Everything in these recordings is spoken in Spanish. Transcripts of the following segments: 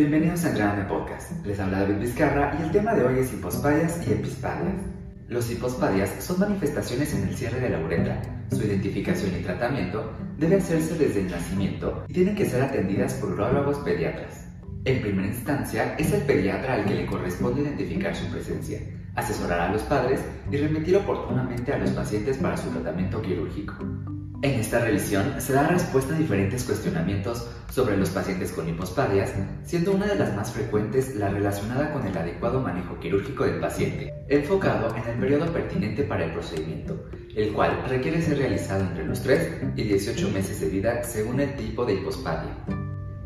Bienvenidos a Entrename Podcast. Les habla David Vizcarra y el tema de hoy es hipospadias y epispadias. Los hipospadias son manifestaciones en el cierre de la uretra. Su identificación y tratamiento debe hacerse desde el nacimiento y tienen que ser atendidas por urólogos pediatras. En primera instancia, es el pediatra al que le corresponde identificar su presencia, asesorar a los padres y remitir oportunamente a los pacientes para su tratamiento quirúrgico. En esta revisión se da respuesta a diferentes cuestionamientos sobre los pacientes con hipospadias, siendo una de las más frecuentes la relacionada con el adecuado manejo quirúrgico del paciente, enfocado en el periodo pertinente para el procedimiento, el cual requiere ser realizado entre los 3 y 18 meses de vida según el tipo de hipospadia.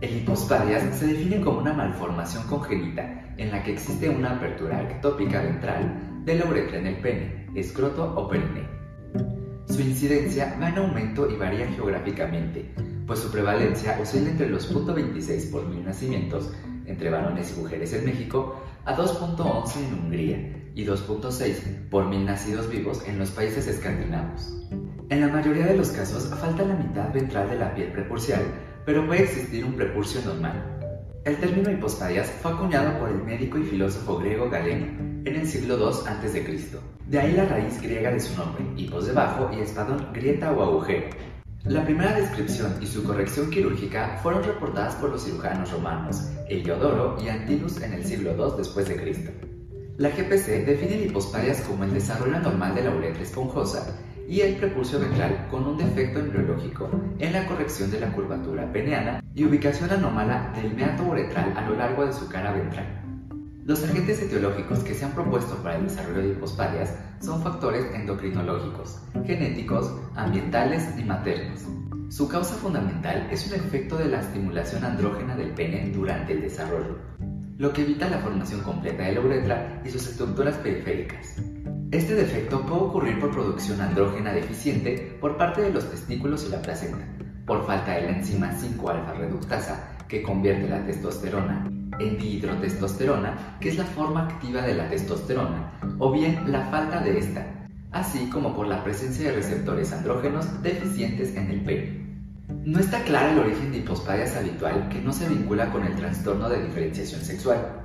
El hipospadias se define como una malformación congénita en la que existe una apertura ectópica ventral de la uretra en el pene, escroto o perineo su incidencia va en aumento y varía geográficamente, pues su prevalencia oscila entre los 0.26 por mil nacimientos entre varones y mujeres en México a 2.11 en Hungría y 2.6 por mil nacidos vivos en los países escandinavos. En la mayoría de los casos falta la mitad ventral de la piel prepurcial, pero puede existir un prepurcio normal. El término hipospadias fue acuñado por el médico y filósofo griego Galeno en el siglo II a.C. De ahí la raíz griega de su nombre, hipos debajo y espadón, grieta o agujero. La primera descripción y su corrección quirúrgica fueron reportadas por los cirujanos romanos Heliodoro y Antinous en el siglo II después de Cristo. La GPC define el hipospadias como el desarrollo anormal de la uretra esponjosa y el prepulso ventral con un defecto embriológico en la corrección de la curvatura peneana y ubicación anómala del meato uretral a lo largo de su cara ventral. Los agentes etiológicos que se han propuesto para el desarrollo de hipospadias son factores endocrinológicos, genéticos, ambientales y maternos. Su causa fundamental es un efecto de la estimulación andrógena del pene durante el desarrollo, lo que evita la formación completa de la uretra y sus estructuras periféricas. Este defecto puede ocurrir por producción andrógena deficiente por parte de los testículos y la placenta, por falta de la enzima 5-alfa reductasa que convierte la testosterona en dihidrotestosterona, que es la forma activa de la testosterona, o bien la falta de esta, así como por la presencia de receptores andrógenos deficientes en el pene. No está claro el origen de hipospadias habitual que no se vincula con el trastorno de diferenciación sexual,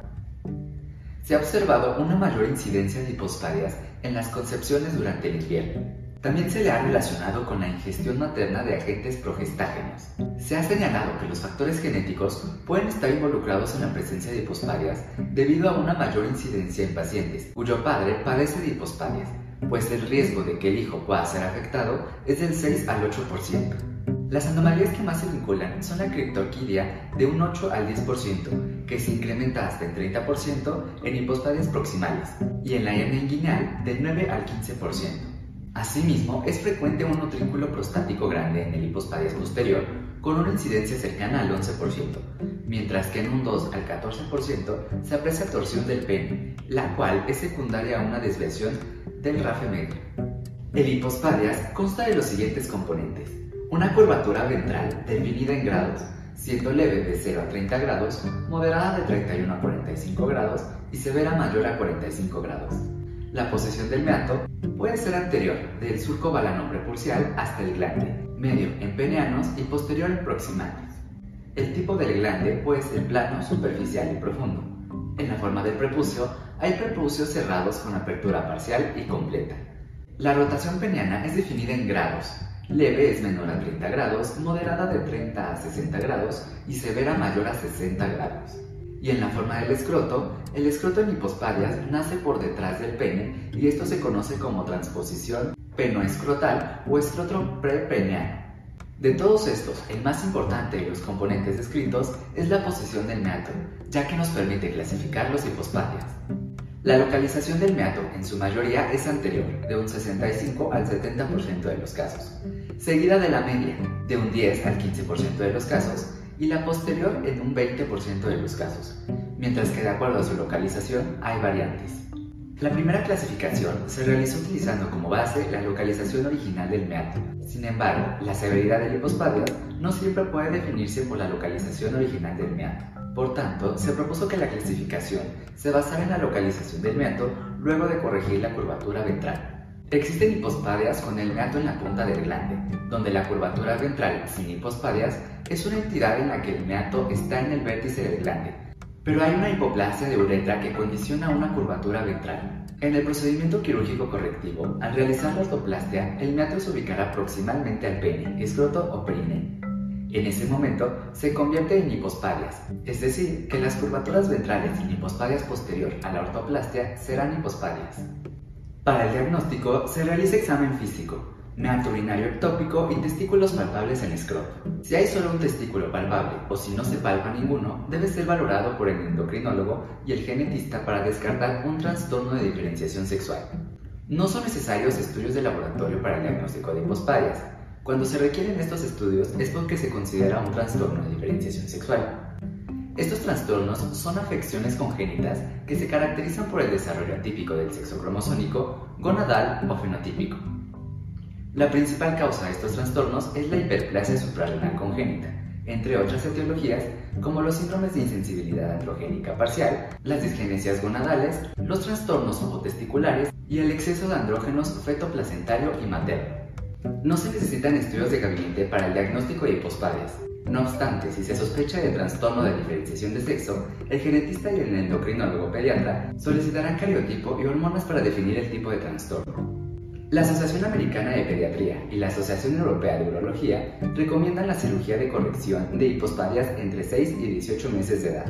se ha observado una mayor incidencia de hipospadias en las concepciones durante el invierno. También se le ha relacionado con la ingestión materna de agentes progestágenos. Se ha señalado que los factores genéticos pueden estar involucrados en la presencia de hipospadias debido a una mayor incidencia en pacientes cuyo padre padece de hipospadias, pues el riesgo de que el hijo pueda ser afectado es del 6 al 8%. Las anomalías que más se vinculan son la criptorquidia de un 8 al 10%, que se incrementa hasta el 30% en hipospadias proximales, y en la hernia inguinal del 9 al 15%. Asimismo, es frecuente un utrículo prostático grande en el hipospadias posterior, con una incidencia cercana al 11%, mientras que en un 2 al 14% se aprecia torsión del pene, la cual es secundaria a una desviación del rafe medio. El hipospadias consta de los siguientes componentes una curvatura ventral definida en grados, siendo leve de 0 a 30 grados, moderada de 31 a 45 grados y severa mayor a 45 grados. La posición del meato puede ser anterior del surco balano prepulsial hasta el glande, medio en peneanos y posterior en proximales. El tipo del glande puede ser plano, superficial y profundo. En la forma del prepucio hay prepucios cerrados con apertura parcial y completa. La rotación peneana es definida en grados, Leve es menor a 30 grados, moderada de 30 a 60 grados y severa mayor a 60 grados. Y en la forma del escroto, el escroto en hipospadias nace por detrás del pene y esto se conoce como transposición penoescrotal o escroto prepeneano. De todos estos, el más importante de los componentes descritos es la posición del meato, ya que nos permite clasificar los hipospadias. La localización del meato en su mayoría es anterior, de un 65 al 70% de los casos, seguida de la media, de un 10 al 15% de los casos, y la posterior en un 20% de los casos, mientras que de acuerdo a su localización hay variantes. La primera clasificación se realizó utilizando como base la localización original del meato. Sin embargo, la severidad del hipospadio no siempre puede definirse por la localización original del meato. Por tanto, se propuso que la clasificación se basara en la localización del meato luego de corregir la curvatura ventral. Existen hipospadias con el meato en la punta del glande, donde la curvatura ventral sin hipospadias es una entidad en la que el meato está en el vértice del glande, Pero hay una hipoplasia de uretra que condiciona una curvatura ventral. En el procedimiento quirúrgico correctivo, al realizar la ortoplastia, el meato se ubicará proximalmente al pene, escroto o perine. En ese momento se convierte en hipospadias, es decir, que las curvaturas ventrales y hipospadias posterior a la ortoplastia serán hipospadias. Para el diagnóstico se realiza examen físico, meato urinario ectópico y testículos palpables en escroto. Si hay solo un testículo palpable o si no se palpa ninguno, debe ser valorado por el endocrinólogo y el genetista para descartar un trastorno de diferenciación sexual. No son necesarios estudios de laboratorio para el diagnóstico de hipospadias. Cuando se requieren estos estudios es porque se considera un trastorno de diferenciación sexual. Estos trastornos son afecciones congénitas que se caracterizan por el desarrollo atípico del sexo cromosómico, gonadal o fenotípico. La principal causa de estos trastornos es la hiperplasia suprarrenal congénita, entre otras etiologías como los síndromes de insensibilidad androgénica parcial, las disgenesias gonadales, los trastornos ovotesticulares y el exceso de andrógenos fetoplacentario y materno. No se necesitan estudios de gabinete para el diagnóstico de hipospadias. No obstante, si se sospecha de trastorno de diferenciación de sexo, el genetista y el endocrinólogo pediatra solicitarán cariotipo y hormonas para definir el tipo de trastorno. La Asociación Americana de Pediatría y la Asociación Europea de Urología recomiendan la cirugía de corrección de hipospadias entre 6 y 18 meses de edad.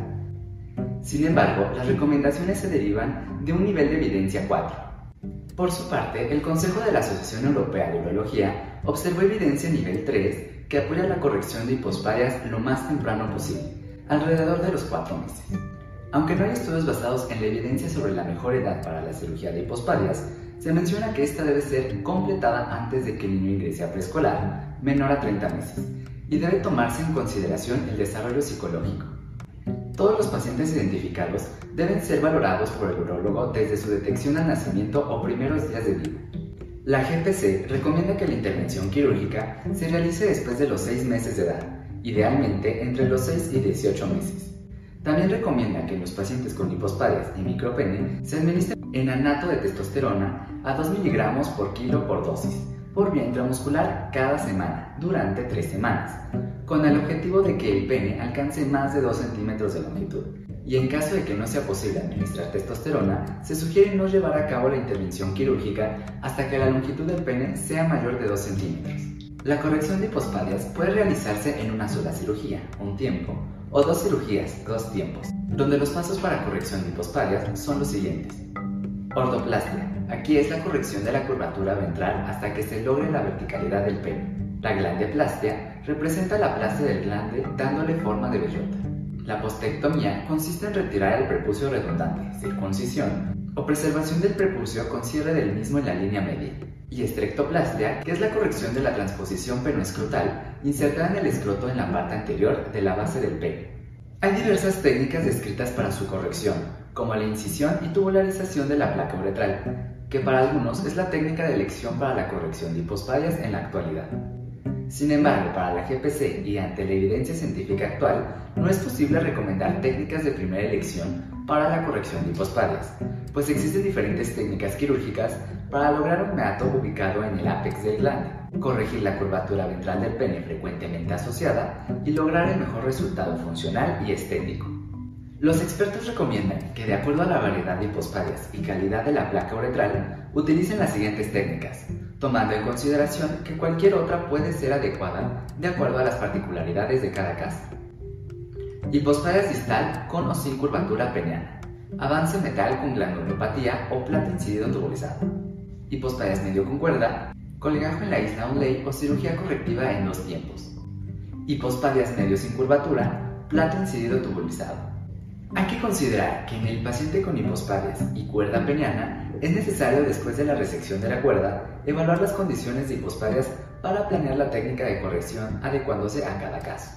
Sin embargo, las recomendaciones se derivan de un nivel de evidencia 4. Por su parte, el Consejo de la Asociación Europea de Urología observó evidencia nivel 3 que apoya la corrección de hipospadias lo más temprano posible, alrededor de los 4 meses. Aunque no hay estudios basados en la evidencia sobre la mejor edad para la cirugía de hipospadias, se menciona que esta debe ser completada antes de que el niño ingrese a preescolar, menor a 30 meses, y debe tomarse en consideración el desarrollo psicológico. Todos los pacientes identificados deben ser valorados por el urólogo desde su detección al nacimiento o primeros días de vida. La GPC recomienda que la intervención quirúrgica se realice después de los 6 meses de edad, idealmente entre los 6 y 18 meses. También recomienda que en los pacientes con hipospadias y micropene se administre enanato de testosterona a 2 miligramos por kilo por dosis, por vía intramuscular cada semana, durante 3 semanas, con el objetivo de que el pene alcance más de 2 centímetros de longitud. Y en caso de que no sea posible administrar testosterona, se sugiere no llevar a cabo la intervención quirúrgica hasta que la longitud del pene sea mayor de 2 centímetros. La corrección de hipospadias puede realizarse en una sola cirugía, un tiempo, o dos cirugías, dos tiempos, donde los pasos para corrección de hipospadias son los siguientes. Ortoplastia. Aquí es la corrección de la curvatura ventral hasta que se logre la verticalidad del pene. La glandeplastia representa la plastia del glande dándole forma de bellota. La postectomía consiste en retirar el prepucio redundante, circuncisión, o preservación del prepucio con cierre del mismo en la línea media. Y estrectoplastia, que es la corrección de la transposición penoescrotal insertada en el escroto en la parte anterior de la base del pene. Hay diversas técnicas descritas para su corrección, como la incisión y tubularización de la placa uretral, que para algunos es la técnica de elección para la corrección de hipospadias en la actualidad. Sin embargo, para la GPC y ante la evidencia científica actual, no es posible recomendar técnicas de primera elección para la corrección de hipospadias, pues existen diferentes técnicas quirúrgicas para lograr un meato ubicado en el ápex del glande, corregir la curvatura ventral del pene frecuentemente asociada y lograr el mejor resultado funcional y estético. Los expertos recomiendan que de acuerdo a la variedad de hipospadias y calidad de la placa uretral, utilicen las siguientes técnicas, tomando en consideración que cualquier otra puede ser adecuada de acuerdo a las particularidades de cada caso. Hipospadias distal con o sin curvatura peneana. Avance metal con glandulopatía o plata incidido tubulizado. Hipospadias medio con cuerda, colegajo en la isla Onley o cirugía correctiva en dos tiempos. Hipospadias medio sin curvatura, plato incidido tubulizado. Hay que considerar que en el paciente con hipospadias y cuerda peniana es necesario después de la resección de la cuerda evaluar las condiciones de hipospadias para planear la técnica de corrección adecuándose a cada caso.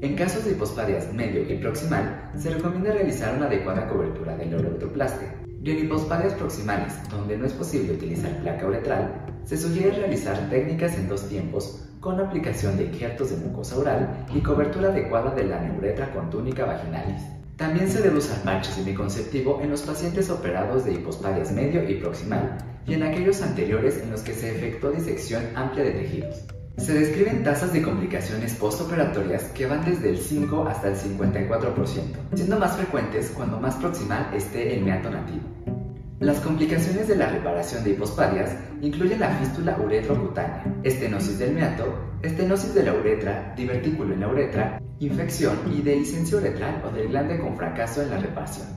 En casos de hipospadias medio y proximal, se recomienda realizar una adecuada cobertura del uretroplastia. Y en hipospadias proximales, donde no es posible utilizar placa uretral, se sugiere realizar técnicas en dos tiempos con aplicación de injertos de mucosa oral y cobertura adecuada de la neuretra con túnica vaginalis. También se usar parches semiconceptivo en los pacientes operados de hipospadias medio y proximal y en aquellos anteriores en los que se efectuó disección amplia de tejidos. Se describen tasas de complicaciones postoperatorias que van desde el 5 hasta el 54%, siendo más frecuentes cuando más proximal esté el meato nativo. Las complicaciones de la reparación de hipospadias incluyen la fístula uretrocutánea, estenosis del meato, estenosis de la uretra, divertículo en la uretra, infección y de licencia uretral o del glande con fracaso en la reparación.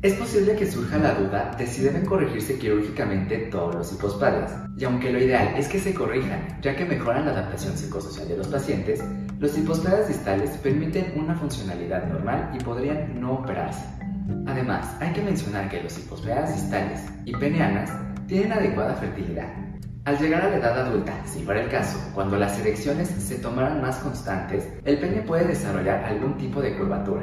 Es posible que surja la duda de si deben corregirse quirúrgicamente todos los hipospadias, y aunque lo ideal es que se corrijan, ya que mejoran la adaptación psicosocial de los pacientes, los hipospadias distales permiten una funcionalidad normal y podrían no operarse. Además, hay que mencionar que los hipospadias distales y peneanas tienen adecuada fertilidad. Al llegar a la edad adulta, si fuera el caso, cuando las erecciones se tomaran más constantes, el pene puede desarrollar algún tipo de curvatura,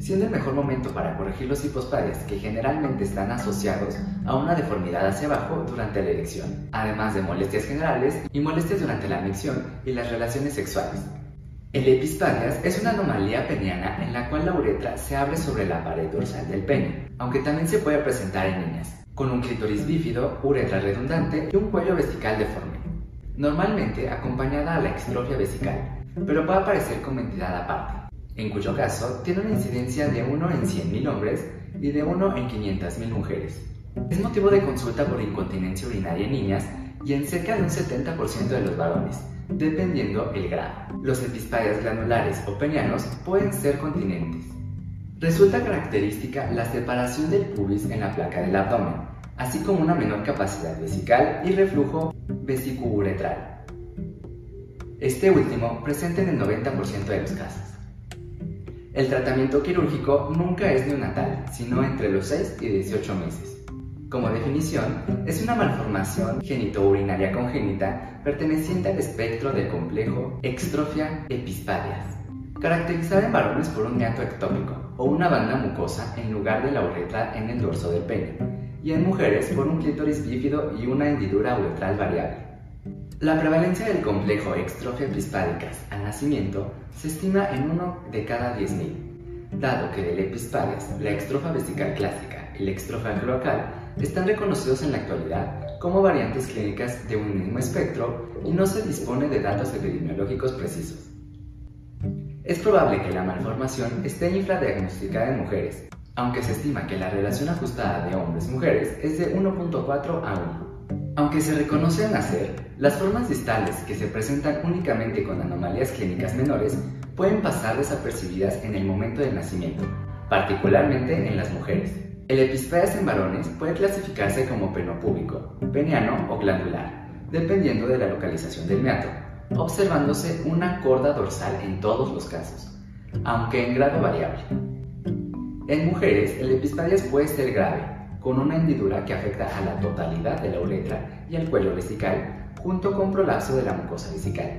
siendo el mejor momento para corregir los hipospadias que generalmente están asociados a una deformidad hacia abajo durante la erección, además de molestias generales y molestias durante la micción y las relaciones sexuales. El epispadias es una anomalía peniana en la cual la uretra se abre sobre la pared dorsal del pene, aunque también se puede presentar en niñas, con un clítoris bífido, uretra redundante y un cuello vesical deforme, normalmente acompañada a la extrofia vesical, pero puede aparecer como entidad aparte en cuyo caso tiene una incidencia de 1 en 100.000 hombres y de 1 en 500.000 mujeres. Es motivo de consulta por incontinencia urinaria en niñas y en cerca de un 70% de los varones, dependiendo el grado. Los epispadias glandulares o penianos pueden ser continentes. Resulta característica la separación del pubis en la placa del abdomen, así como una menor capacidad vesical y reflujo vesicouretral. Este último presente en el 90% de los casos. El tratamiento quirúrgico nunca es neonatal, sino entre los 6 y 18 meses. Como definición, es una malformación genitourinaria congénita perteneciente al espectro del complejo extrofia epispadias, caracterizada en varones por un meato ectópico o una banda mucosa en lugar de la uretra en el dorso del pene, y en mujeres por un clítoris bífido y una hendidura uretral variable. La prevalencia del complejo extrofia epispádicas al nacimiento se estima en uno de cada 10.000, dado que del epispadias, la extrofa vesical clásica y la extrofa cloacal están reconocidos en la actualidad como variantes clínicas de un mismo espectro y no se dispone de datos epidemiológicos precisos. Es probable que la malformación esté infradiagnosticada en mujeres, aunque se estima que la relación ajustada de hombres-mujeres es de 1.4 a 1. Aunque se reconoce al nacer, las formas distales que se presentan únicamente con anomalías clínicas menores pueden pasar desapercibidas en el momento del nacimiento, particularmente en las mujeres. El epispadias en varones puede clasificarse como penopúbico, peniano o glandular, dependiendo de la localización del meato, observándose una corda dorsal en todos los casos, aunque en grado variable. En mujeres, el epispadias puede ser grave, con una hendidura que afecta a la totalidad de la uretra y el cuello vesical, junto con prolapso de la mucosa vesical.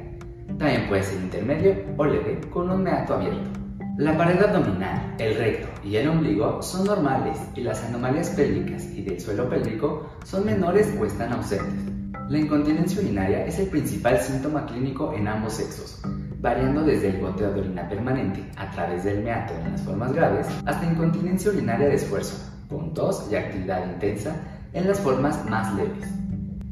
También puede ser intermedio o leve con un meato abierto. La pared abdominal, el recto y el ombligo son normales y las anomalías pélvicas y del suelo pélvico son menores o están ausentes. La incontinencia urinaria es el principal síntoma clínico en ambos sexos, variando desde el goteo de orina permanente a través del meato en las formas graves hasta incontinencia urinaria de esfuerzo, con tos y actividad intensa en las formas más leves.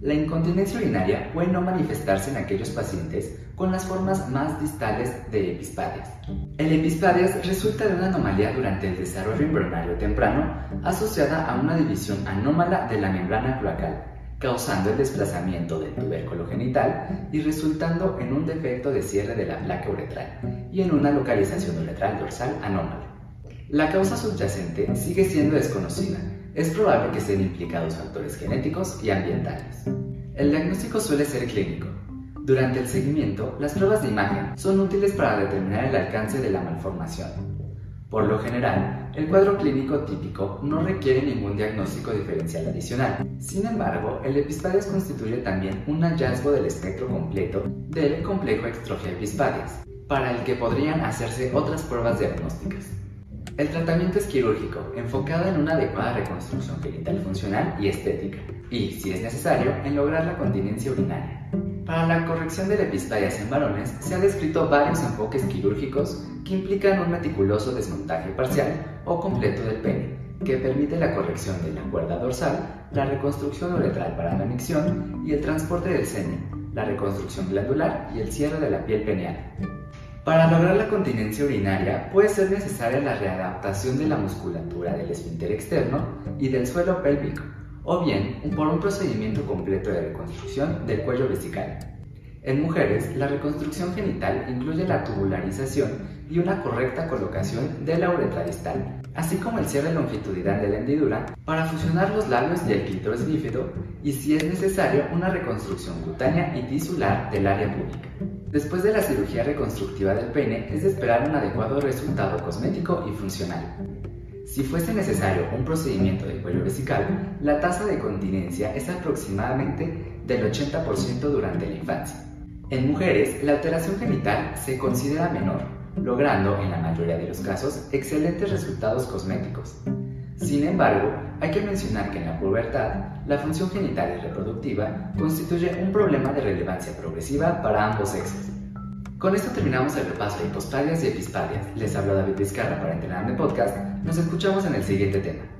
La incontinencia urinaria puede no manifestarse en aquellos pacientes con las formas más distales de epispadias. El epispadias resulta de una anomalía durante el desarrollo embrionario temprano asociada a una división anómala de la membrana cloacal, causando el desplazamiento del tubérculo genital y resultando en un defecto de cierre de la placa uretral y en una localización uretral dorsal anómala. La causa subyacente sigue siendo desconocida. Es probable que estén implicados factores genéticos y ambientales. El diagnóstico suele ser clínico. Durante el seguimiento, las pruebas de imagen son útiles para determinar el alcance de la malformación. Por lo general, el cuadro clínico típico no requiere ningún diagnóstico diferencial adicional. Sin embargo, el epispadias constituye también un hallazgo del espectro completo del complejo extrofia epispadias, para el que podrían hacerse otras pruebas diagnósticas. El tratamiento es quirúrgico, enfocado en una adecuada reconstrucción genital funcional y estética, y, si es necesario, en lograr la continencia urinaria. Para la corrección de epispadias en varones se han descrito varios enfoques quirúrgicos que implican un meticuloso desmontaje parcial o completo del pene, que permite la corrección de la cuerda dorsal, la reconstrucción uretral para la micción y el transporte del semen, la reconstrucción glandular y el cierre de la piel peneal. Para lograr la continencia urinaria puede ser necesaria la readaptación de la musculatura del esfínter externo y del suelo pélvico, o bien por un procedimiento completo de reconstrucción del cuello vesical. En mujeres, la reconstrucción genital incluye la tubularización y una correcta colocación de la uretra distal, así como el cierre longitudinal de la hendidura para fusionar los labios y el clítoris bífido y si es necesario una reconstrucción cutánea y tisular del área pública. Después de la cirugía reconstructiva del pene es de esperar un adecuado resultado cosmético y funcional. Si fuese necesario un procedimiento de cuello vesical, la tasa de continencia es aproximadamente del 80% durante la infancia. En mujeres, la alteración genital se considera menor, logrando en la mayoría de los casos excelentes resultados cosméticos. Sin embargo, hay que mencionar que en la pubertad, la función genital y reproductiva constituye un problema de relevancia progresiva para ambos sexos. Con esto terminamos el repaso de hipospadias y epispadias. Les hablo David Vizcarra para Entrenarme Podcast. Nos escuchamos en el siguiente tema.